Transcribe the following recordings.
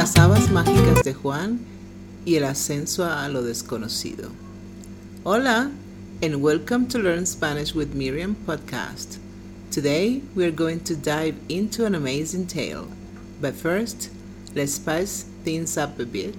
Las habas mágicas de Juan y el ascenso a lo desconocido. Hola, and welcome to Learn Spanish with Miriam podcast. Today we are going to dive into an amazing tale. But first, let's spice things up a bit.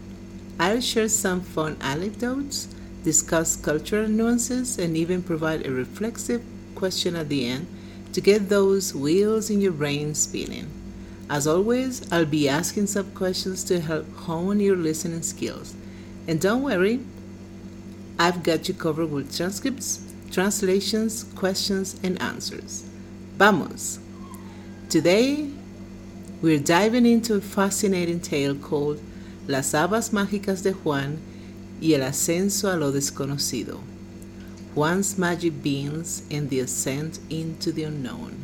I'll share some fun anecdotes, discuss cultural nuances, and even provide a reflexive question at the end to get those wheels in your brain spinning. As always, I'll be asking some questions to help hone your listening skills. And don't worry, I've got you covered with transcripts, translations, questions, and answers. Vamos! Today, we're diving into a fascinating tale called Las Habas Mágicas de Juan y el Ascenso a lo Desconocido. Juan's Magic Beans and the Ascent into the Unknown.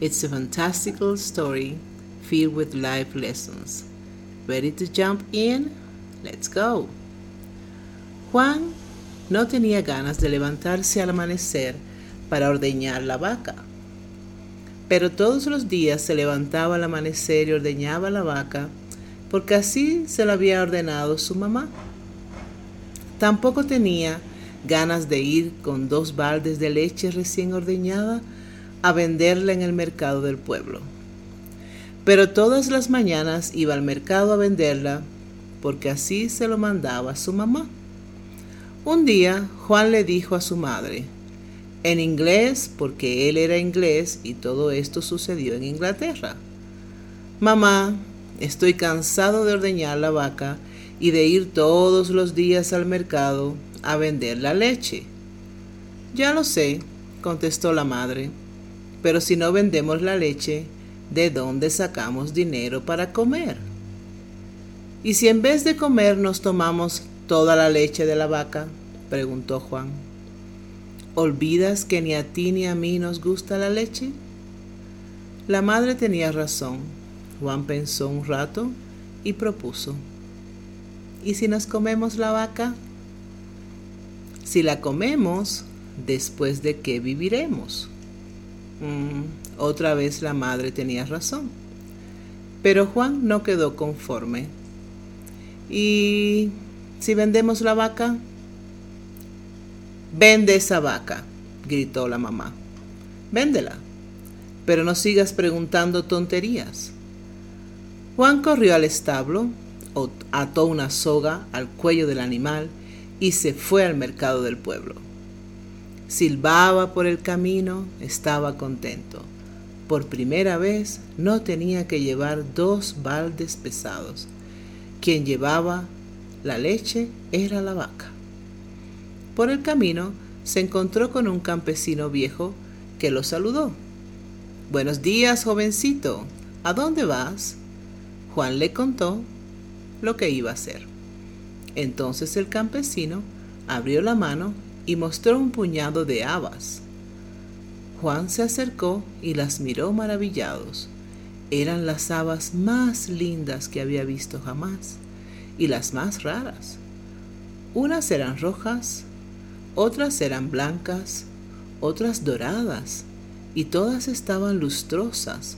It's a fantastical story filled with life lessons. Ready to jump in? Let's go. Juan no tenía ganas de levantarse al amanecer para ordeñar la vaca. Pero todos los días se levantaba al amanecer y ordeñaba la vaca porque así se lo había ordenado su mamá. Tampoco tenía ganas de ir con dos baldes de leche recién ordeñada a venderla en el mercado del pueblo. Pero todas las mañanas iba al mercado a venderla porque así se lo mandaba su mamá. Un día Juan le dijo a su madre, en inglés porque él era inglés y todo esto sucedió en Inglaterra, Mamá, estoy cansado de ordeñar la vaca y de ir todos los días al mercado a vender la leche. Ya lo sé, contestó la madre, pero si no vendemos la leche, ¿de dónde sacamos dinero para comer? ¿Y si en vez de comer nos tomamos toda la leche de la vaca? preguntó Juan. ¿Olvidas que ni a ti ni a mí nos gusta la leche? La madre tenía razón. Juan pensó un rato y propuso. ¿Y si nos comemos la vaca? Si la comemos, después de qué viviremos. Mm, otra vez la madre tenía razón. Pero Juan no quedó conforme. ¿Y si vendemos la vaca? Vende esa vaca, gritó la mamá. Véndela, pero no sigas preguntando tonterías. Juan corrió al establo, ató una soga al cuello del animal y se fue al mercado del pueblo. Silbaba por el camino, estaba contento. Por primera vez no tenía que llevar dos baldes pesados. Quien llevaba la leche era la vaca. Por el camino se encontró con un campesino viejo que lo saludó. Buenos días, jovencito. ¿A dónde vas? Juan le contó lo que iba a hacer. Entonces el campesino abrió la mano y mostró un puñado de habas. Juan se acercó y las miró maravillados. Eran las habas más lindas que había visto jamás y las más raras. Unas eran rojas, otras eran blancas, otras doradas, y todas estaban lustrosas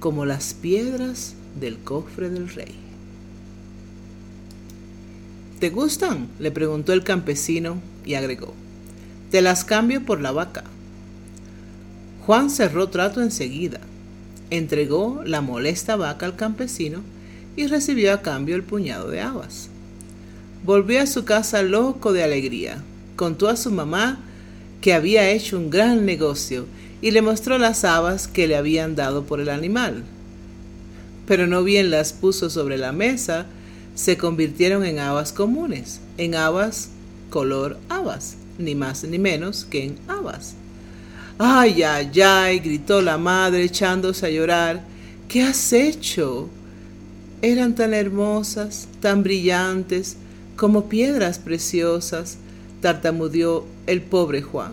como las piedras del cofre del rey. ¿Te gustan? le preguntó el campesino y agregó. Te las cambio por la vaca. Juan cerró trato enseguida, entregó la molesta vaca al campesino y recibió a cambio el puñado de habas. Volvió a su casa loco de alegría. Contó a su mamá que había hecho un gran negocio y le mostró las habas que le habían dado por el animal. Pero no bien las puso sobre la mesa, se convirtieron en habas comunes, en habas color habas, ni más ni menos que en habas. ¡Ay, ay, ay! gritó la madre echándose a llorar. ¿Qué has hecho? Eran tan hermosas, tan brillantes, como piedras preciosas, tartamudeó el pobre Juan.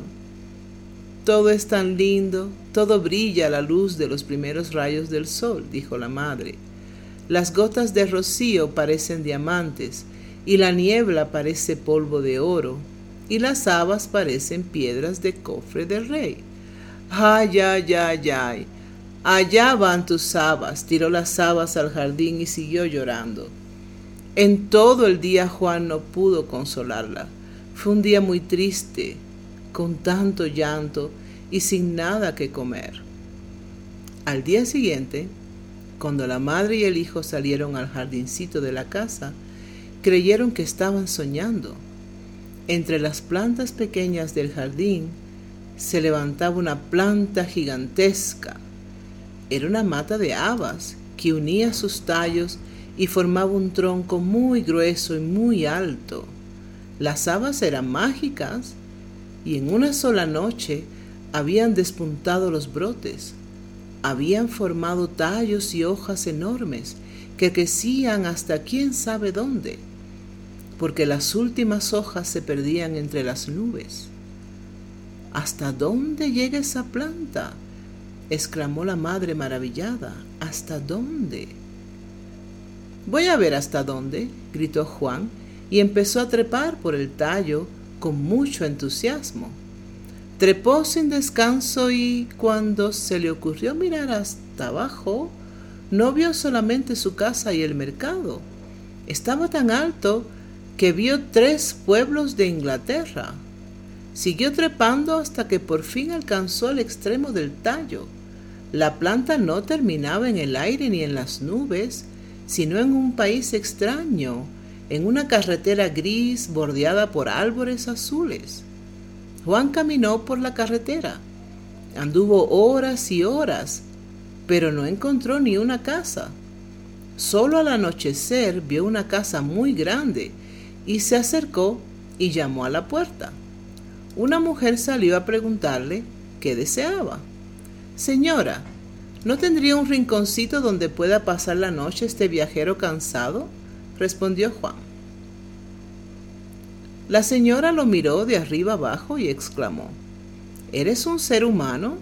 Todo es tan lindo, todo brilla a la luz de los primeros rayos del sol, dijo la madre. Las gotas de rocío parecen diamantes, y la niebla parece polvo de oro, y las habas parecen piedras de cofre del rey. Ay, ay, ay, ay. Allá van tus habas. Tiró las habas al jardín y siguió llorando. En todo el día Juan no pudo consolarla. Fue un día muy triste, con tanto llanto y sin nada que comer. Al día siguiente, cuando la madre y el hijo salieron al jardincito de la casa, creyeron que estaban soñando. Entre las plantas pequeñas del jardín se levantaba una planta gigantesca. Era una mata de habas que unía sus tallos y formaba un tronco muy grueso y muy alto. Las habas eran mágicas y en una sola noche habían despuntado los brotes habían formado tallos y hojas enormes que crecían hasta quién sabe dónde, porque las últimas hojas se perdían entre las nubes. ¿Hasta dónde llega esa planta? exclamó la madre maravillada. ¿Hasta dónde? Voy a ver hasta dónde, gritó Juan, y empezó a trepar por el tallo con mucho entusiasmo. Trepó sin descanso y cuando se le ocurrió mirar hasta abajo, no vio solamente su casa y el mercado. Estaba tan alto que vio tres pueblos de Inglaterra. Siguió trepando hasta que por fin alcanzó el extremo del tallo. La planta no terminaba en el aire ni en las nubes, sino en un país extraño, en una carretera gris bordeada por árboles azules. Juan caminó por la carretera. Anduvo horas y horas, pero no encontró ni una casa. Solo al anochecer vio una casa muy grande y se acercó y llamó a la puerta. Una mujer salió a preguntarle qué deseaba. Señora, ¿no tendría un rinconcito donde pueda pasar la noche este viajero cansado? respondió Juan. La señora lo miró de arriba abajo y exclamó, ¿Eres un ser humano?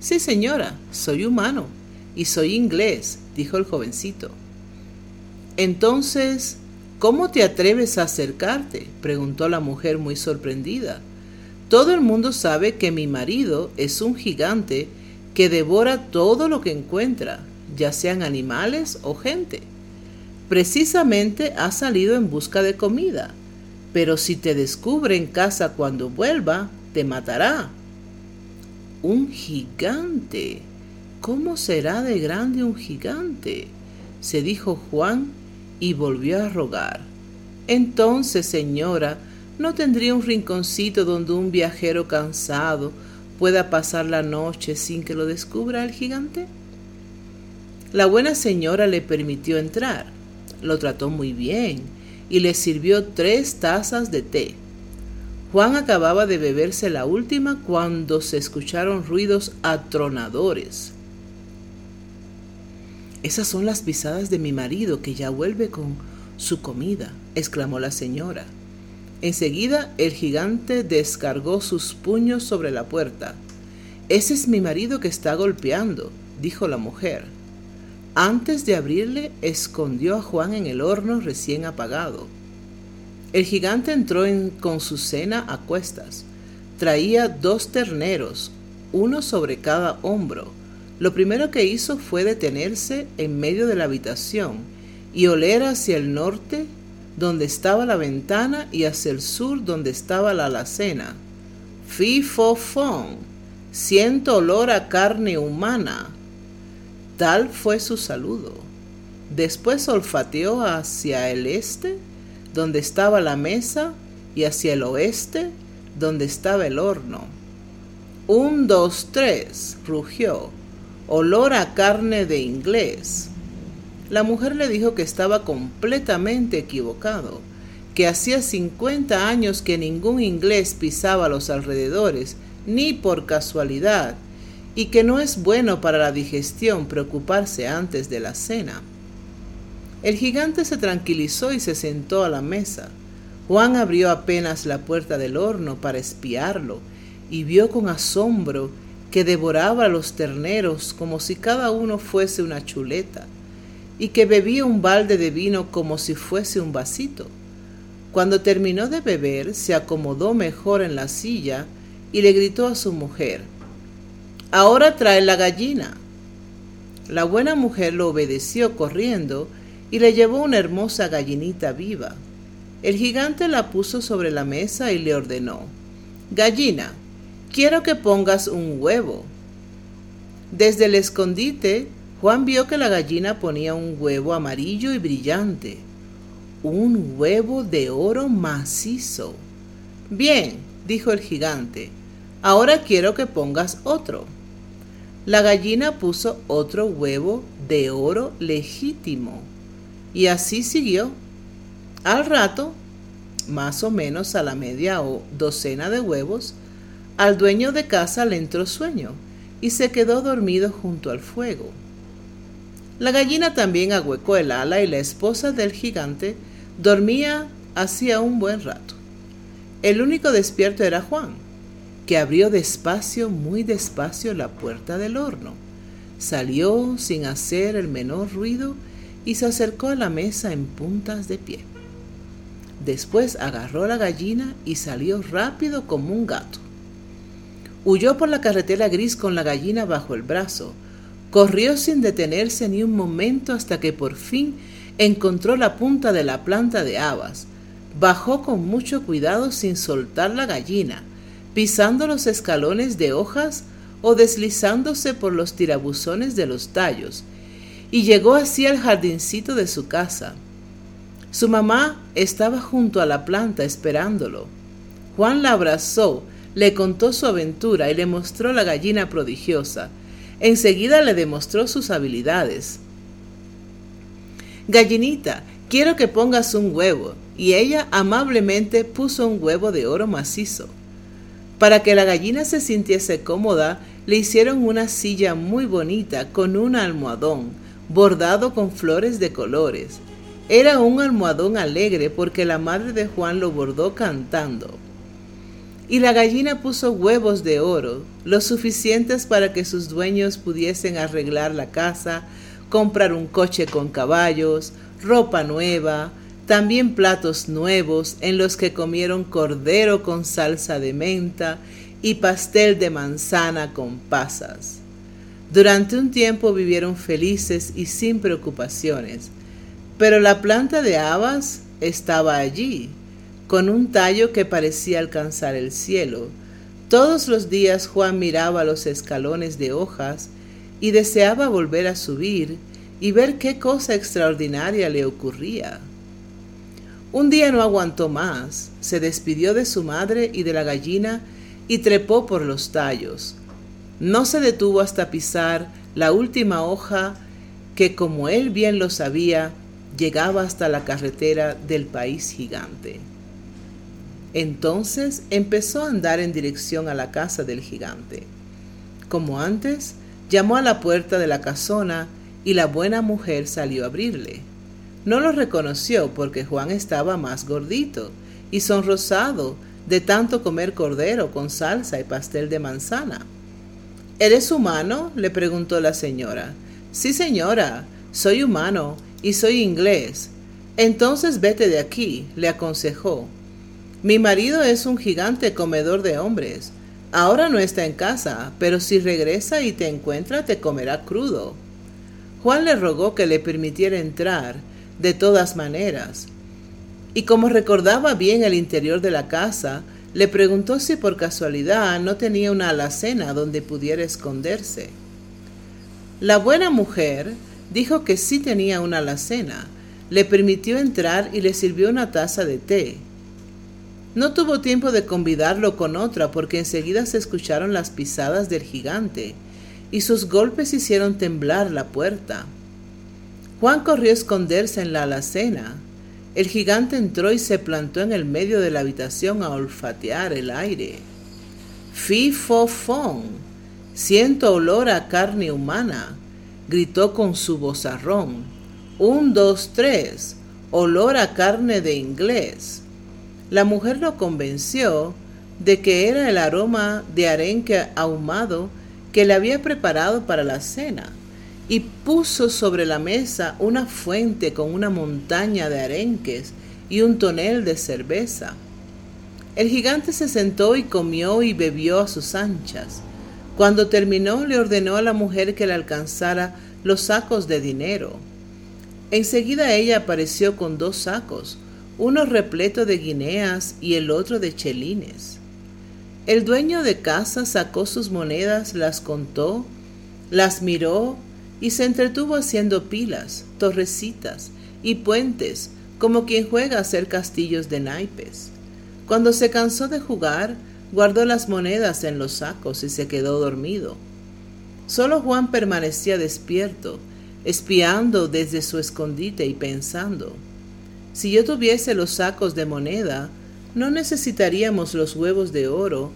Sí, señora, soy humano y soy inglés, dijo el jovencito. Entonces, ¿cómo te atreves a acercarte? preguntó la mujer muy sorprendida. Todo el mundo sabe que mi marido es un gigante que devora todo lo que encuentra, ya sean animales o gente. Precisamente ha salido en busca de comida pero si te descubre en casa cuando vuelva, te matará. Un gigante. ¿Cómo será de grande un gigante? se dijo Juan y volvió a rogar. Entonces, señora, ¿no tendría un rinconcito donde un viajero cansado pueda pasar la noche sin que lo descubra el gigante? La buena señora le permitió entrar. Lo trató muy bien y le sirvió tres tazas de té. Juan acababa de beberse la última cuando se escucharon ruidos atronadores. Esas son las pisadas de mi marido que ya vuelve con su comida, exclamó la señora. Enseguida el gigante descargó sus puños sobre la puerta. Ese es mi marido que está golpeando, dijo la mujer. Antes de abrirle, escondió a Juan en el horno recién apagado. El gigante entró con su cena a cuestas. Traía dos terneros, uno sobre cada hombro. Lo primero que hizo fue detenerse en medio de la habitación y oler hacia el norte, donde estaba la ventana, y hacia el sur, donde estaba la alacena. Fifofón, siento olor a carne humana, Tal fue su saludo. Después olfateó hacia el este, donde estaba la mesa, y hacia el oeste, donde estaba el horno. Un, dos, tres, rugió. Olor a carne de inglés. La mujer le dijo que estaba completamente equivocado, que hacía cincuenta años que ningún inglés pisaba los alrededores, ni por casualidad, y que no es bueno para la digestión preocuparse antes de la cena. El gigante se tranquilizó y se sentó a la mesa. Juan abrió apenas la puerta del horno para espiarlo y vio con asombro que devoraba los terneros como si cada uno fuese una chuleta y que bebía un balde de vino como si fuese un vasito. Cuando terminó de beber, se acomodó mejor en la silla y le gritó a su mujer, Ahora trae la gallina. La buena mujer lo obedeció corriendo y le llevó una hermosa gallinita viva. El gigante la puso sobre la mesa y le ordenó, Gallina, quiero que pongas un huevo. Desde el escondite, Juan vio que la gallina ponía un huevo amarillo y brillante, un huevo de oro macizo. Bien, dijo el gigante, ahora quiero que pongas otro. La gallina puso otro huevo de oro legítimo y así siguió. Al rato, más o menos a la media o docena de huevos, al dueño de casa le entró sueño y se quedó dormido junto al fuego. La gallina también ahuecó el ala y la esposa del gigante dormía hacía un buen rato. El único despierto era Juan, que abrió despacio, muy despacio la puerta del horno. Salió sin hacer el menor ruido y se acercó a la mesa en puntas de pie. Después agarró la gallina y salió rápido como un gato. Huyó por la carretera gris con la gallina bajo el brazo. Corrió sin detenerse ni un momento hasta que por fin encontró la punta de la planta de habas. Bajó con mucho cuidado sin soltar la gallina, pisando los escalones de hojas o deslizándose por los tirabuzones de los tallos, y llegó así al jardincito de su casa. Su mamá estaba junto a la planta esperándolo. Juan la abrazó, le contó su aventura y le mostró la gallina prodigiosa. Enseguida le demostró sus habilidades. Gallinita, quiero que pongas un huevo. Y ella amablemente puso un huevo de oro macizo. Para que la gallina se sintiese cómoda, le hicieron una silla muy bonita con un almohadón, bordado con flores de colores. Era un almohadón alegre porque la madre de Juan lo bordó cantando. Y la gallina puso huevos de oro, lo suficientes para que sus dueños pudiesen arreglar la casa, comprar un coche con caballos, ropa nueva, también platos nuevos en los que comieron cordero con salsa de menta y pastel de manzana con pasas. Durante un tiempo vivieron felices y sin preocupaciones, pero la planta de habas estaba allí, con un tallo que parecía alcanzar el cielo. Todos los días Juan miraba los escalones de hojas y deseaba volver a subir y ver qué cosa extraordinaria le ocurría. Un día no aguantó más, se despidió de su madre y de la gallina y trepó por los tallos. No se detuvo hasta pisar la última hoja que, como él bien lo sabía, llegaba hasta la carretera del país gigante. Entonces empezó a andar en dirección a la casa del gigante. Como antes, llamó a la puerta de la casona y la buena mujer salió a abrirle. No lo reconoció porque Juan estaba más gordito y sonrosado de tanto comer cordero con salsa y pastel de manzana. ¿Eres humano? le preguntó la señora. Sí, señora, soy humano y soy inglés. Entonces vete de aquí, le aconsejó. Mi marido es un gigante comedor de hombres. Ahora no está en casa, pero si regresa y te encuentra te comerá crudo. Juan le rogó que le permitiera entrar, de todas maneras. Y como recordaba bien el interior de la casa, le preguntó si por casualidad no tenía una alacena donde pudiera esconderse. La buena mujer dijo que sí tenía una alacena, le permitió entrar y le sirvió una taza de té. No tuvo tiempo de convidarlo con otra porque enseguida se escucharon las pisadas del gigante y sus golpes hicieron temblar la puerta. Juan corrió a esconderse en la alacena, el gigante entró y se plantó en el medio de la habitación a olfatear el aire. ¡Fifofón! Siento olor a carne humana, gritó con su vozarrón. Un, dos, tres. Olor a carne de inglés. La mujer lo convenció de que era el aroma de arenque ahumado que le había preparado para la cena y puso sobre la mesa una fuente con una montaña de arenques y un tonel de cerveza. El gigante se sentó y comió y bebió a sus anchas. Cuando terminó le ordenó a la mujer que le alcanzara los sacos de dinero. Enseguida ella apareció con dos sacos, uno repleto de guineas y el otro de chelines. El dueño de casa sacó sus monedas, las contó, las miró y se entretuvo haciendo pilas, torrecitas y puentes, como quien juega a hacer castillos de naipes. Cuando se cansó de jugar, guardó las monedas en los sacos y se quedó dormido. Solo Juan permanecía despierto, espiando desde su escondite y pensando, si yo tuviese los sacos de moneda, no necesitaríamos los huevos de oro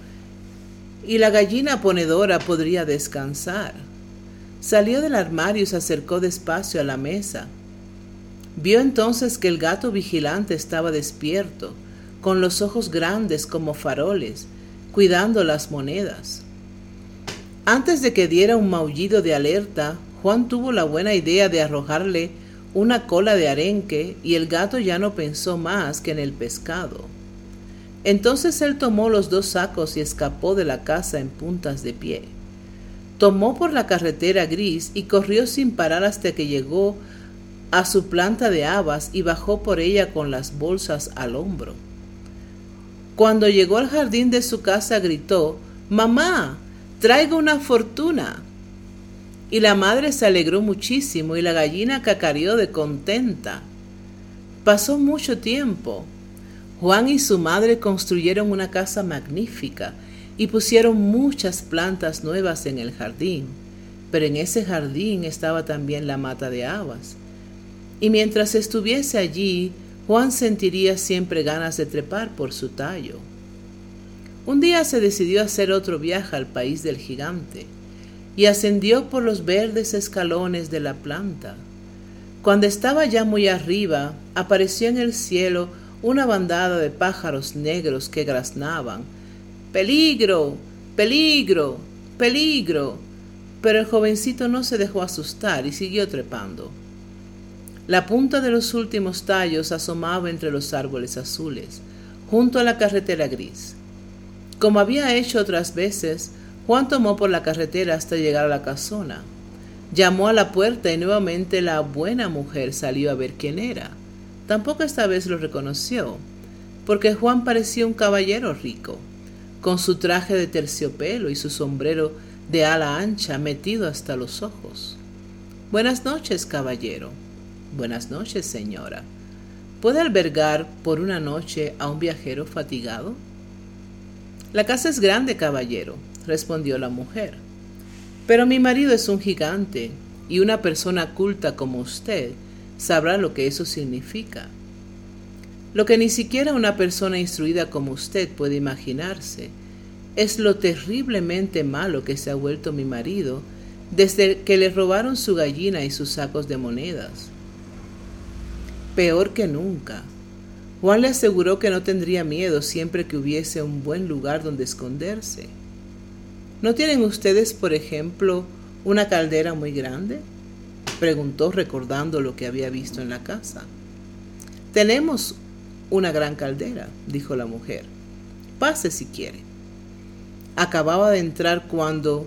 y la gallina ponedora podría descansar. Salió del armario y se acercó despacio a la mesa. Vio entonces que el gato vigilante estaba despierto, con los ojos grandes como faroles, cuidando las monedas. Antes de que diera un maullido de alerta, Juan tuvo la buena idea de arrojarle una cola de arenque y el gato ya no pensó más que en el pescado. Entonces él tomó los dos sacos y escapó de la casa en puntas de pie. Tomó por la carretera gris y corrió sin parar hasta que llegó a su planta de habas y bajó por ella con las bolsas al hombro. Cuando llegó al jardín de su casa gritó, Mamá, traigo una fortuna. Y la madre se alegró muchísimo y la gallina cacareó de contenta. Pasó mucho tiempo. Juan y su madre construyeron una casa magnífica y pusieron muchas plantas nuevas en el jardín. Pero en ese jardín estaba también la mata de habas. Y mientras estuviese allí, Juan sentiría siempre ganas de trepar por su tallo. Un día se decidió hacer otro viaje al país del gigante y ascendió por los verdes escalones de la planta. Cuando estaba ya muy arriba, apareció en el cielo una bandada de pájaros negros que graznaban. Peligro, peligro, peligro. Pero el jovencito no se dejó asustar y siguió trepando. La punta de los últimos tallos asomaba entre los árboles azules, junto a la carretera gris. Como había hecho otras veces, Juan tomó por la carretera hasta llegar a la casona. Llamó a la puerta y nuevamente la buena mujer salió a ver quién era. Tampoco esta vez lo reconoció, porque Juan parecía un caballero rico, con su traje de terciopelo y su sombrero de ala ancha metido hasta los ojos. Buenas noches, caballero. Buenas noches, señora. ¿Puede albergar por una noche a un viajero fatigado? La casa es grande, caballero, respondió la mujer. Pero mi marido es un gigante y una persona culta como usted sabrá lo que eso significa. Lo que ni siquiera una persona instruida como usted puede imaginarse es lo terriblemente malo que se ha vuelto mi marido desde que le robaron su gallina y sus sacos de monedas. Peor que nunca. Juan le aseguró que no tendría miedo siempre que hubiese un buen lugar donde esconderse. ¿No tienen ustedes, por ejemplo, una caldera muy grande? preguntó recordando lo que había visto en la casa. Tenemos una gran caldera, dijo la mujer. Pase si quiere. Acababa de entrar cuando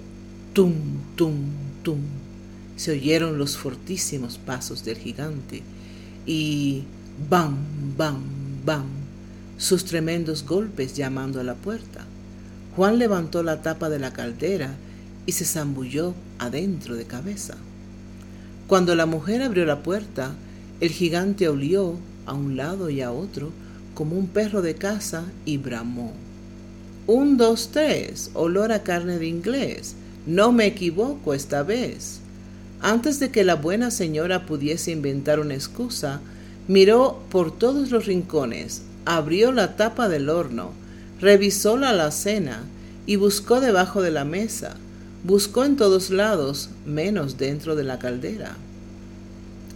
tum, tum, tum se oyeron los fortísimos pasos del gigante y bam, bam, bam sus tremendos golpes llamando a la puerta. Juan levantó la tapa de la caldera y se zambulló adentro de cabeza. Cuando la mujer abrió la puerta, el gigante olió a un lado y a otro como un perro de casa y bramó. Un, dos, tres, olor a carne de inglés. No me equivoco esta vez. Antes de que la buena señora pudiese inventar una excusa, miró por todos los rincones, abrió la tapa del horno, revisó la alacena y buscó debajo de la mesa, Buscó en todos lados, menos dentro de la caldera.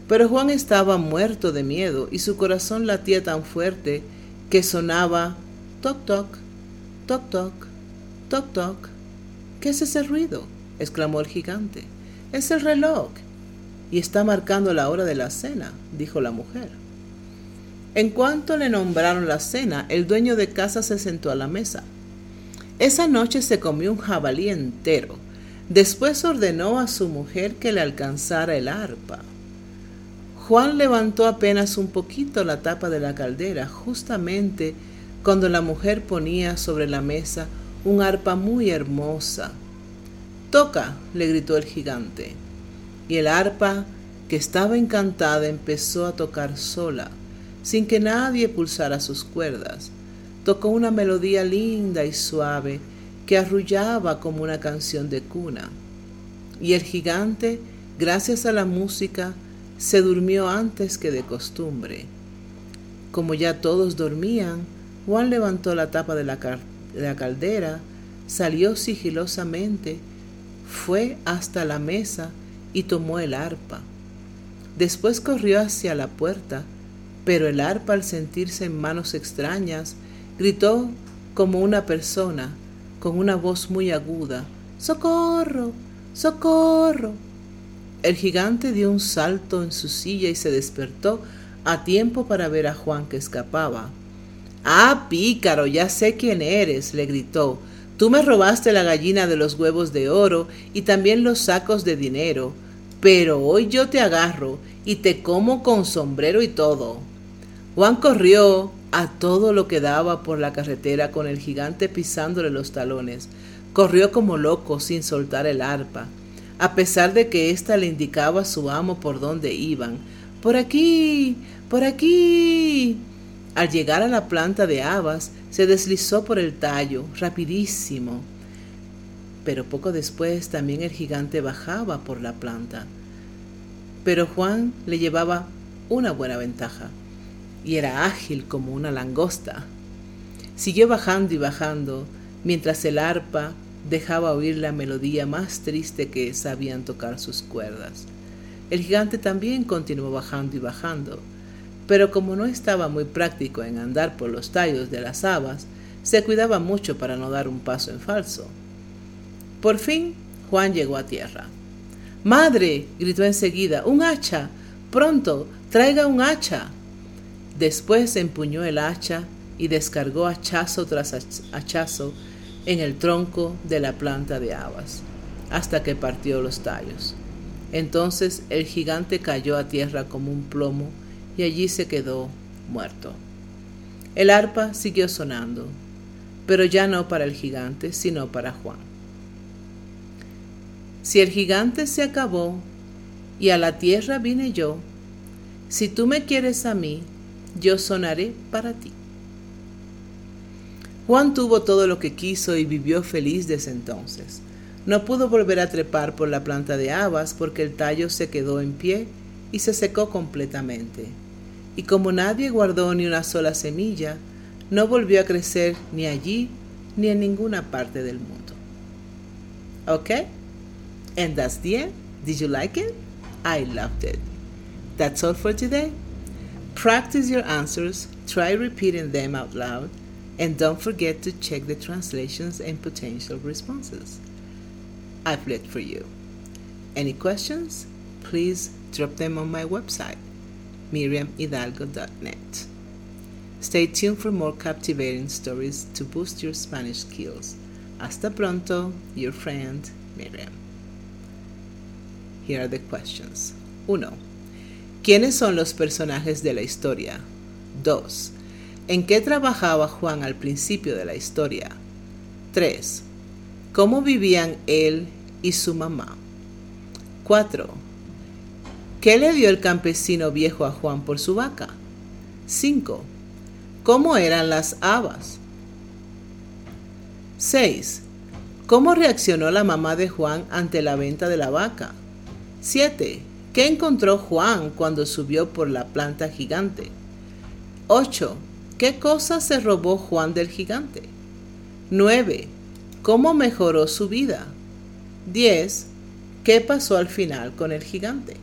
Pero Juan estaba muerto de miedo y su corazón latía tan fuerte que sonaba toc toc, toc toc, toc toc. ¿Qué es ese ruido? exclamó el gigante. Es el reloj. Y está marcando la hora de la cena, dijo la mujer. En cuanto le nombraron la cena, el dueño de casa se sentó a la mesa. Esa noche se comió un jabalí entero Después ordenó a su mujer que le alcanzara el arpa. Juan levantó apenas un poquito la tapa de la caldera, justamente cuando la mujer ponía sobre la mesa un arpa muy hermosa. Toca, le gritó el gigante. Y el arpa, que estaba encantada, empezó a tocar sola, sin que nadie pulsara sus cuerdas. Tocó una melodía linda y suave que arrullaba como una canción de cuna. Y el gigante, gracias a la música, se durmió antes que de costumbre. Como ya todos dormían, Juan levantó la tapa de la, caldera, salió sigilosamente, fue hasta la mesa y tomó el arpa. Después corrió hacia la puerta, pero el arpa al sentirse en manos extrañas, gritó como una persona, con una voz muy aguda, ¡Socorro! ¡Socorro! El gigante dio un salto en su silla y se despertó a tiempo para ver a Juan que escapaba. Ah, pícaro, ya sé quién eres, le gritó. Tú me robaste la gallina de los huevos de oro y también los sacos de dinero, pero hoy yo te agarro y te como con sombrero y todo. Juan corrió a todo lo que daba por la carretera con el gigante pisándole los talones. Corrió como loco sin soltar el arpa, a pesar de que ésta le indicaba a su amo por dónde iban. Por aquí, por aquí. Al llegar a la planta de habas, se deslizó por el tallo, rapidísimo. Pero poco después también el gigante bajaba por la planta. Pero Juan le llevaba una buena ventaja, y era ágil como una langosta. Siguió bajando y bajando, mientras el arpa dejaba oír la melodía más triste que sabían tocar sus cuerdas. El gigante también continuó bajando y bajando, pero como no estaba muy práctico en andar por los tallos de las habas, se cuidaba mucho para no dar un paso en falso. Por fin, Juan llegó a tierra. Madre, gritó enseguida, un hacha. Pronto, traiga un hacha. Después empuñó el hacha y descargó hachazo tras hachazo en el tronco de la planta de habas, hasta que partió los tallos. Entonces el gigante cayó a tierra como un plomo y allí se quedó muerto. El arpa siguió sonando, pero ya no para el gigante, sino para Juan. Si el gigante se acabó y a la tierra vine yo, si tú me quieres a mí, yo sonaré para ti. Juan tuvo todo lo que quiso y vivió feliz desde entonces. No pudo volver a trepar por la planta de habas porque el tallo se quedó en pie y se secó completamente y como nadie guardó ni una sola semilla, no volvió a crecer ni allí ni en ninguna parte del mundo. Okay? And that's the end. Did you like it? I loved it. That's all for today. Practice your answers, try repeating them out loud, and don't forget to check the translations and potential responses. I've read for you. Any questions? Please drop them on my website miriamhidalgo.net. Stay tuned for more captivating stories to boost your Spanish skills. Hasta pronto, your friend Miriam. Here are the questions. 1. ¿Quiénes son los personajes de la historia? 2. ¿En qué trabajaba Juan al principio de la historia? 3. ¿Cómo vivían él y su mamá? 4. ¿Qué le dio el campesino viejo a Juan por su vaca? 5. ¿Cómo eran las habas? 6. ¿Cómo reaccionó la mamá de Juan ante la venta de la vaca? 7. ¿Qué encontró Juan cuando subió por la planta gigante? 8. ¿Qué cosa se robó Juan del gigante? 9. ¿Cómo mejoró su vida? 10. ¿Qué pasó al final con el gigante?